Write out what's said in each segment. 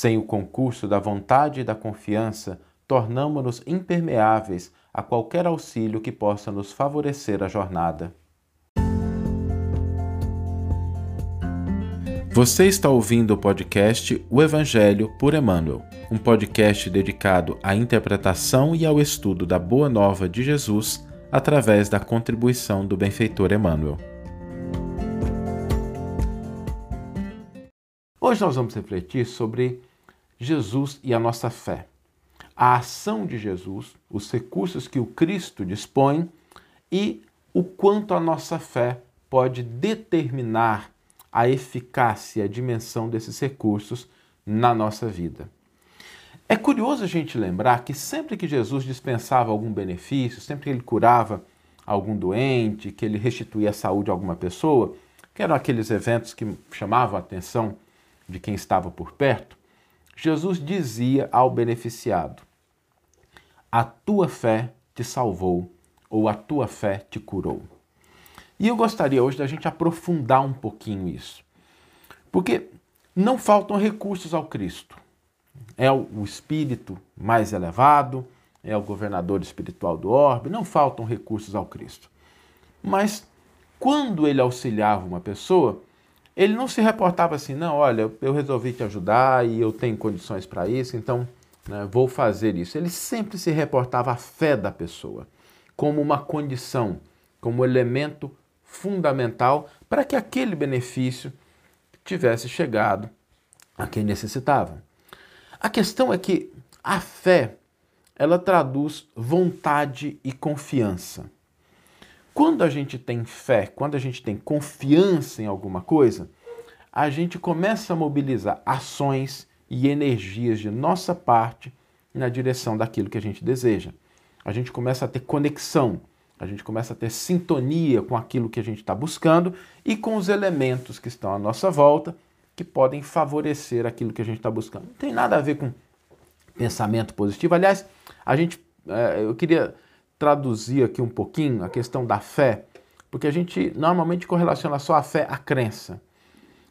Sem o concurso da vontade e da confiança, tornamo-nos impermeáveis a qualquer auxílio que possa nos favorecer a jornada. Você está ouvindo o podcast O Evangelho por Emmanuel, um podcast dedicado à interpretação e ao estudo da Boa Nova de Jesus através da contribuição do benfeitor Emmanuel. Hoje nós vamos refletir sobre Jesus e a nossa fé. A ação de Jesus, os recursos que o Cristo dispõe e o quanto a nossa fé pode determinar a eficácia, a dimensão desses recursos na nossa vida. É curioso a gente lembrar que sempre que Jesus dispensava algum benefício, sempre que ele curava algum doente, que ele restituía a saúde a alguma pessoa, que eram aqueles eventos que chamavam a atenção de quem estava por perto, Jesus dizia ao beneficiado: A tua fé te salvou, ou a tua fé te curou. E eu gostaria hoje da gente aprofundar um pouquinho isso. Porque não faltam recursos ao Cristo. É o espírito mais elevado, é o governador espiritual do orbe, não faltam recursos ao Cristo. Mas quando ele auxiliava uma pessoa, ele não se reportava assim, não, olha, eu resolvi te ajudar e eu tenho condições para isso, então né, vou fazer isso. Ele sempre se reportava à fé da pessoa como uma condição, como elemento fundamental para que aquele benefício tivesse chegado a quem necessitava. A questão é que a fé, ela traduz vontade e confiança. Quando a gente tem fé, quando a gente tem confiança em alguma coisa, a gente começa a mobilizar ações e energias de nossa parte na direção daquilo que a gente deseja. A gente começa a ter conexão, a gente começa a ter sintonia com aquilo que a gente está buscando e com os elementos que estão à nossa volta que podem favorecer aquilo que a gente está buscando. Não tem nada a ver com pensamento positivo. Aliás, a gente, é, eu queria traduzir aqui um pouquinho a questão da fé, porque a gente normalmente correlaciona só a fé à crença.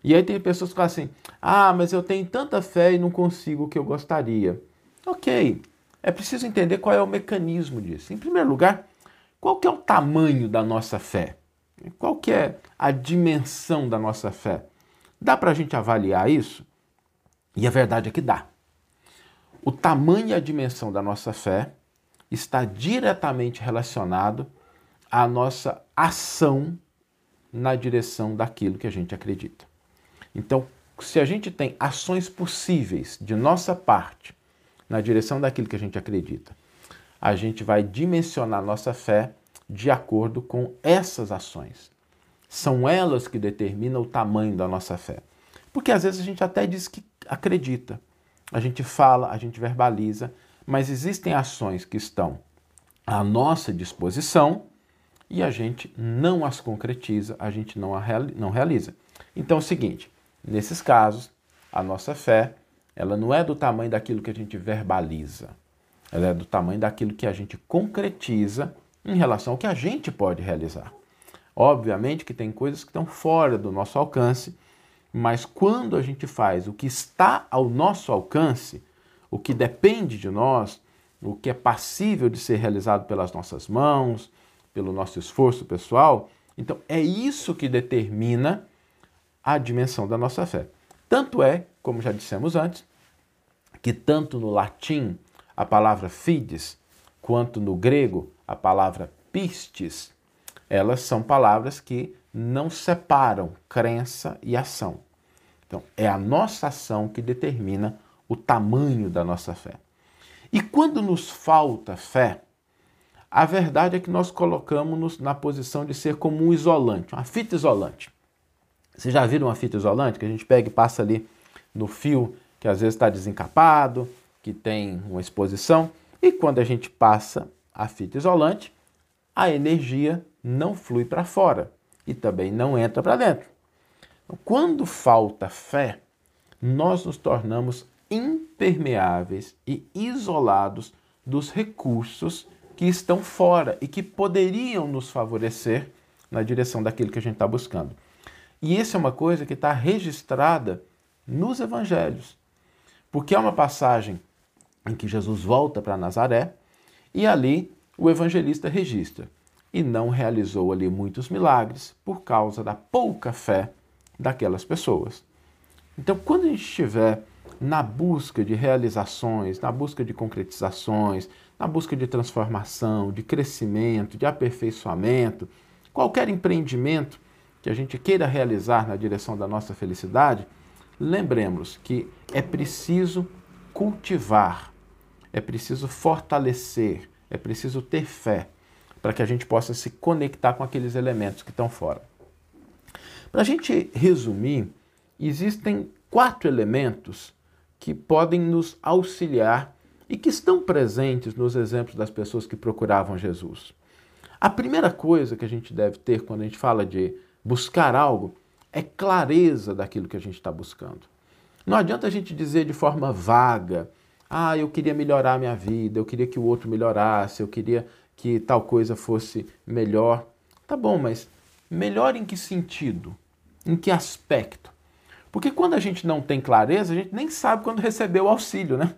E aí tem pessoas que falam assim: ah, mas eu tenho tanta fé e não consigo o que eu gostaria. Ok, é preciso entender qual é o mecanismo disso. Em primeiro lugar, qual que é o tamanho da nossa fé? Qual que é a dimensão da nossa fé? Dá para a gente avaliar isso? E a verdade é que dá. O tamanho e a dimensão da nossa fé está diretamente relacionado à nossa ação na direção daquilo que a gente acredita. Então, se a gente tem ações possíveis de nossa parte na direção daquilo que a gente acredita, a gente vai dimensionar nossa fé de acordo com essas ações. São elas que determinam o tamanho da nossa fé. Porque às vezes a gente até diz que acredita, a gente fala, a gente verbaliza, mas existem ações que estão à nossa disposição e a gente não as concretiza, a gente não, a não realiza. Então é o seguinte, nesses casos, a nossa fé, ela não é do tamanho daquilo que a gente verbaliza, ela é do tamanho daquilo que a gente concretiza em relação ao que a gente pode realizar. Obviamente que tem coisas que estão fora do nosso alcance, mas quando a gente faz o que está ao nosso alcance, o que depende de nós, o que é passível de ser realizado pelas nossas mãos, pelo nosso esforço pessoal, então é isso que determina a dimensão da nossa fé. Tanto é, como já dissemos antes, que tanto no latim a palavra fides, quanto no grego a palavra pistes, elas são palavras que não separam crença e ação. Então, é a nossa ação que determina o tamanho da nossa fé. E quando nos falta fé, a verdade é que nós colocamos-nos na posição de ser como um isolante, uma fita isolante. Vocês já viram uma fita isolante que a gente pega e passa ali no fio que às vezes está desencapado, que tem uma exposição, e quando a gente passa a fita isolante, a energia não flui para fora e também não entra para dentro. Então, quando falta fé, nós nos tornamos impermeáveis e isolados dos recursos que estão fora e que poderiam nos favorecer na direção daquilo que a gente está buscando. E isso é uma coisa que está registrada nos evangelhos. Porque é uma passagem em que Jesus volta para Nazaré e ali o evangelista registra e não realizou ali muitos milagres por causa da pouca fé daquelas pessoas. Então, quando a gente estiver na busca de realizações, na busca de concretizações, na busca de transformação, de crescimento, de aperfeiçoamento, qualquer empreendimento que a gente queira realizar na direção da nossa felicidade, lembremos que é preciso cultivar, é preciso fortalecer, é preciso ter fé para que a gente possa se conectar com aqueles elementos que estão fora. Para a gente resumir, existem quatro elementos que podem nos auxiliar e que estão presentes nos exemplos das pessoas que procuravam Jesus. A primeira coisa que a gente deve ter quando a gente fala de buscar algo é clareza daquilo que a gente está buscando. Não adianta a gente dizer de forma vaga, ah, eu queria melhorar a minha vida, eu queria que o outro melhorasse, eu queria que tal coisa fosse melhor. Tá bom, mas melhor em que sentido? Em que aspecto? Porque quando a gente não tem clareza, a gente nem sabe quando recebeu o auxílio, né?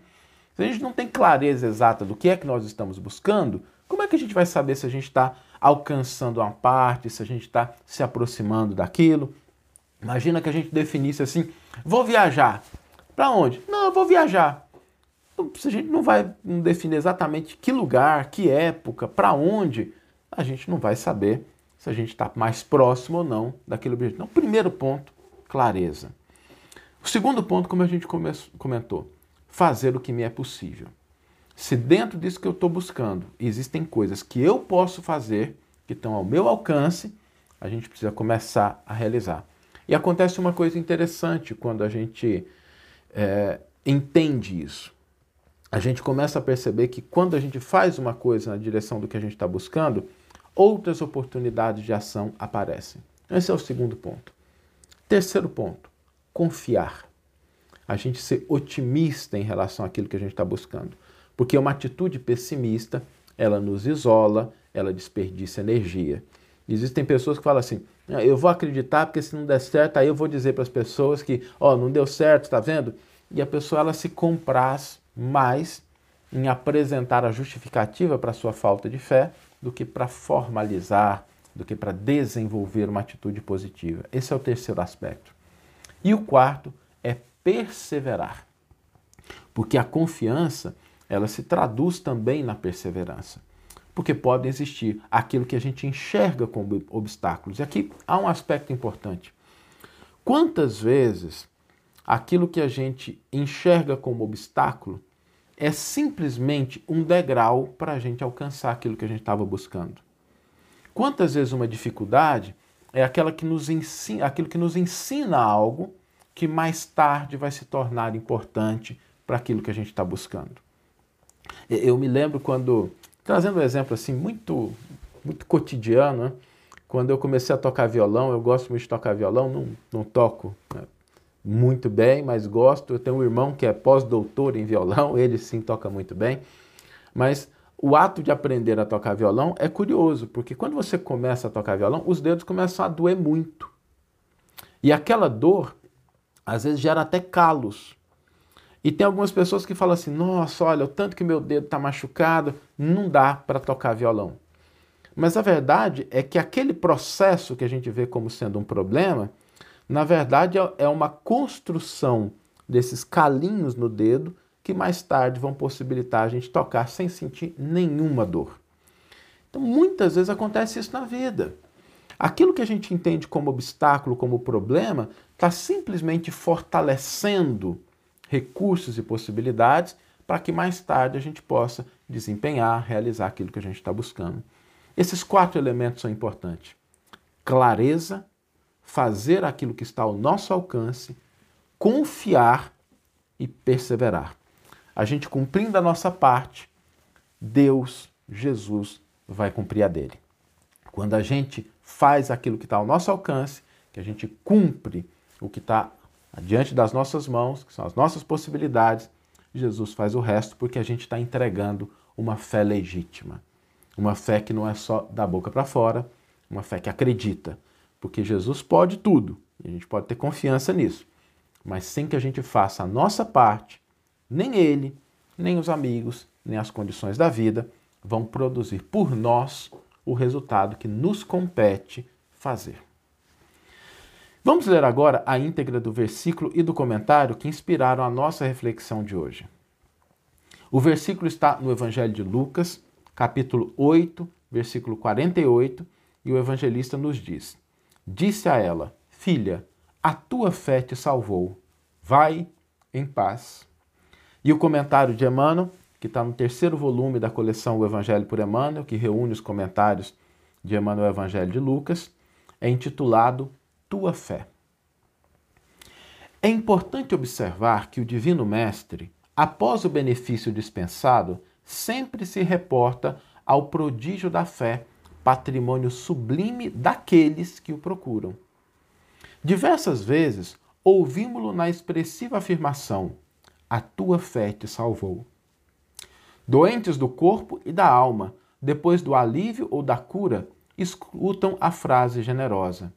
Se a gente não tem clareza exata do que é que nós estamos buscando, como é que a gente vai saber se a gente está alcançando uma parte, se a gente está se aproximando daquilo? Imagina que a gente definisse assim: vou viajar. Para onde? Não, eu vou viajar. Então, se a gente não vai definir exatamente que lugar, que época, para onde, a gente não vai saber se a gente está mais próximo ou não daquele objetivo. Então, primeiro ponto, clareza. O segundo ponto, como a gente comentou, fazer o que me é possível. Se dentro disso que eu estou buscando existem coisas que eu posso fazer, que estão ao meu alcance, a gente precisa começar a realizar. E acontece uma coisa interessante quando a gente é, entende isso a gente começa a perceber que quando a gente faz uma coisa na direção do que a gente está buscando, outras oportunidades de ação aparecem. Esse é o segundo ponto. Terceiro ponto, confiar. A gente ser otimista em relação àquilo que a gente está buscando. Porque uma atitude pessimista, ela nos isola, ela desperdiça energia. Existem pessoas que falam assim: ah, eu vou acreditar porque se não der certo, aí eu vou dizer para as pessoas que, ó, oh, não deu certo, está vendo? E a pessoa ela se compraz mais em apresentar a justificativa para sua falta de fé do que para formalizar, do que para desenvolver uma atitude positiva. Esse é o terceiro aspecto. E o quarto é perseverar. Porque a confiança, ela se traduz também na perseverança. Porque pode existir aquilo que a gente enxerga como obstáculos. E aqui há um aspecto importante. Quantas vezes aquilo que a gente enxerga como obstáculo é simplesmente um degrau para a gente alcançar aquilo que a gente estava buscando. Quantas vezes uma dificuldade é aquela que nos ensina, aquilo que nos ensina algo que mais tarde vai se tornar importante para aquilo que a gente está buscando. Eu me lembro quando, trazendo um exemplo assim muito, muito cotidiano, né? quando eu comecei a tocar violão, eu gosto muito de tocar violão, não, não toco né? muito bem, mas gosto. Eu tenho um irmão que é pós-doutor em violão, ele sim toca muito bem. Mas o ato de aprender a tocar violão é curioso, porque quando você começa a tocar violão, os dedos começam a doer muito. E aquela dor, às vezes, gera até calos. E tem algumas pessoas que falam assim: nossa, olha, o tanto que meu dedo está machucado, não dá para tocar violão. Mas a verdade é que aquele processo que a gente vê como sendo um problema, na verdade, é, é uma construção desses calinhos no dedo que mais tarde vão possibilitar a gente tocar sem sentir nenhuma dor. Então, muitas vezes acontece isso na vida. Aquilo que a gente entende como obstáculo, como problema, está simplesmente fortalecendo recursos e possibilidades para que mais tarde a gente possa desempenhar, realizar aquilo que a gente está buscando. Esses quatro elementos são importantes: clareza, fazer aquilo que está ao nosso alcance, confiar e perseverar. A gente cumprindo a nossa parte, Deus, Jesus, vai cumprir a dele. Quando a gente faz aquilo que está ao nosso alcance, que a gente cumpre o que está diante das nossas mãos, que são as nossas possibilidades, Jesus faz o resto porque a gente está entregando uma fé legítima. Uma fé que não é só da boca para fora, uma fé que acredita, porque Jesus pode tudo e a gente pode ter confiança nisso. Mas sem que a gente faça a nossa parte, nem ele, nem os amigos, nem as condições da vida vão produzir por nós o resultado que nos compete fazer. Vamos ler agora a íntegra do versículo e do comentário que inspiraram a nossa reflexão de hoje. O versículo está no Evangelho de Lucas, capítulo 8, versículo 48, e o evangelista nos diz: Disse a ela: Filha, a tua fé te salvou. Vai em paz. E o comentário de Emmanuel, que está no terceiro volume da coleção O Evangelho por Emmanuel, que reúne os comentários de Emmanuel Evangelho de Lucas, é intitulado Tua Fé. É importante observar que o Divino Mestre, após o benefício dispensado, sempre se reporta ao prodígio da fé, patrimônio sublime daqueles que o procuram. Diversas vezes ouvimos-lo na expressiva afirmação: A tua fé te salvou. Doentes do corpo e da alma, depois do alívio ou da cura, escutam a frase generosa: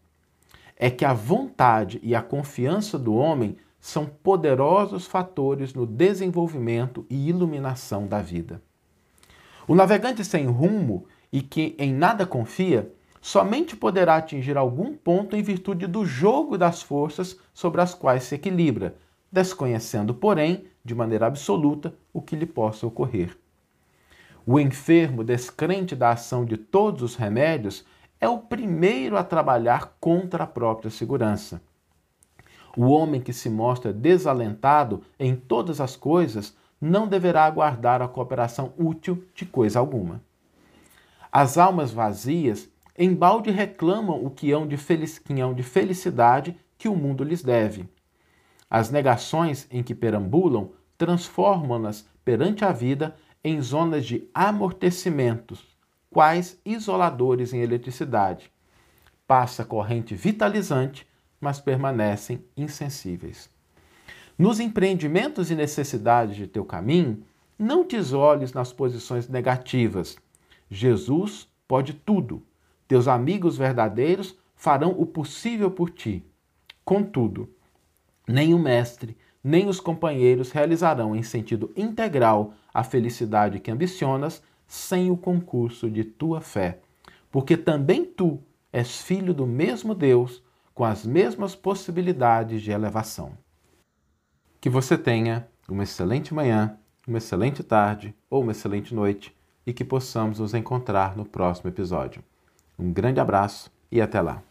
É que a vontade e a confiança do homem são poderosos fatores no desenvolvimento e iluminação da vida. O navegante sem rumo e que em nada confia, somente poderá atingir algum ponto em virtude do jogo das forças sobre as quais se equilibra, desconhecendo, porém, de maneira absoluta, o que lhe possa ocorrer. O enfermo, descrente da ação de todos os remédios, é o primeiro a trabalhar contra a própria segurança. O homem que se mostra desalentado em todas as coisas não deverá aguardar a cooperação útil de coisa alguma. As almas vazias embalde reclamam o que hão de, quinhão de felicidade que o mundo lhes deve. As negações em que perambulam transformam-nas perante a vida em zonas de amortecimentos, quais isoladores em eletricidade. Passa corrente vitalizante, mas permanecem insensíveis. Nos empreendimentos e necessidades de teu caminho, não te isoles nas posições negativas. Jesus pode tudo. Teus amigos verdadeiros farão o possível por ti. Contudo, nem o mestre, nem os companheiros realizarão em sentido integral a felicidade que ambicionas sem o concurso de tua fé, porque também tu és filho do mesmo Deus, com as mesmas possibilidades de elevação. Que você tenha uma excelente manhã, uma excelente tarde ou uma excelente noite e que possamos nos encontrar no próximo episódio. Um grande abraço e até lá!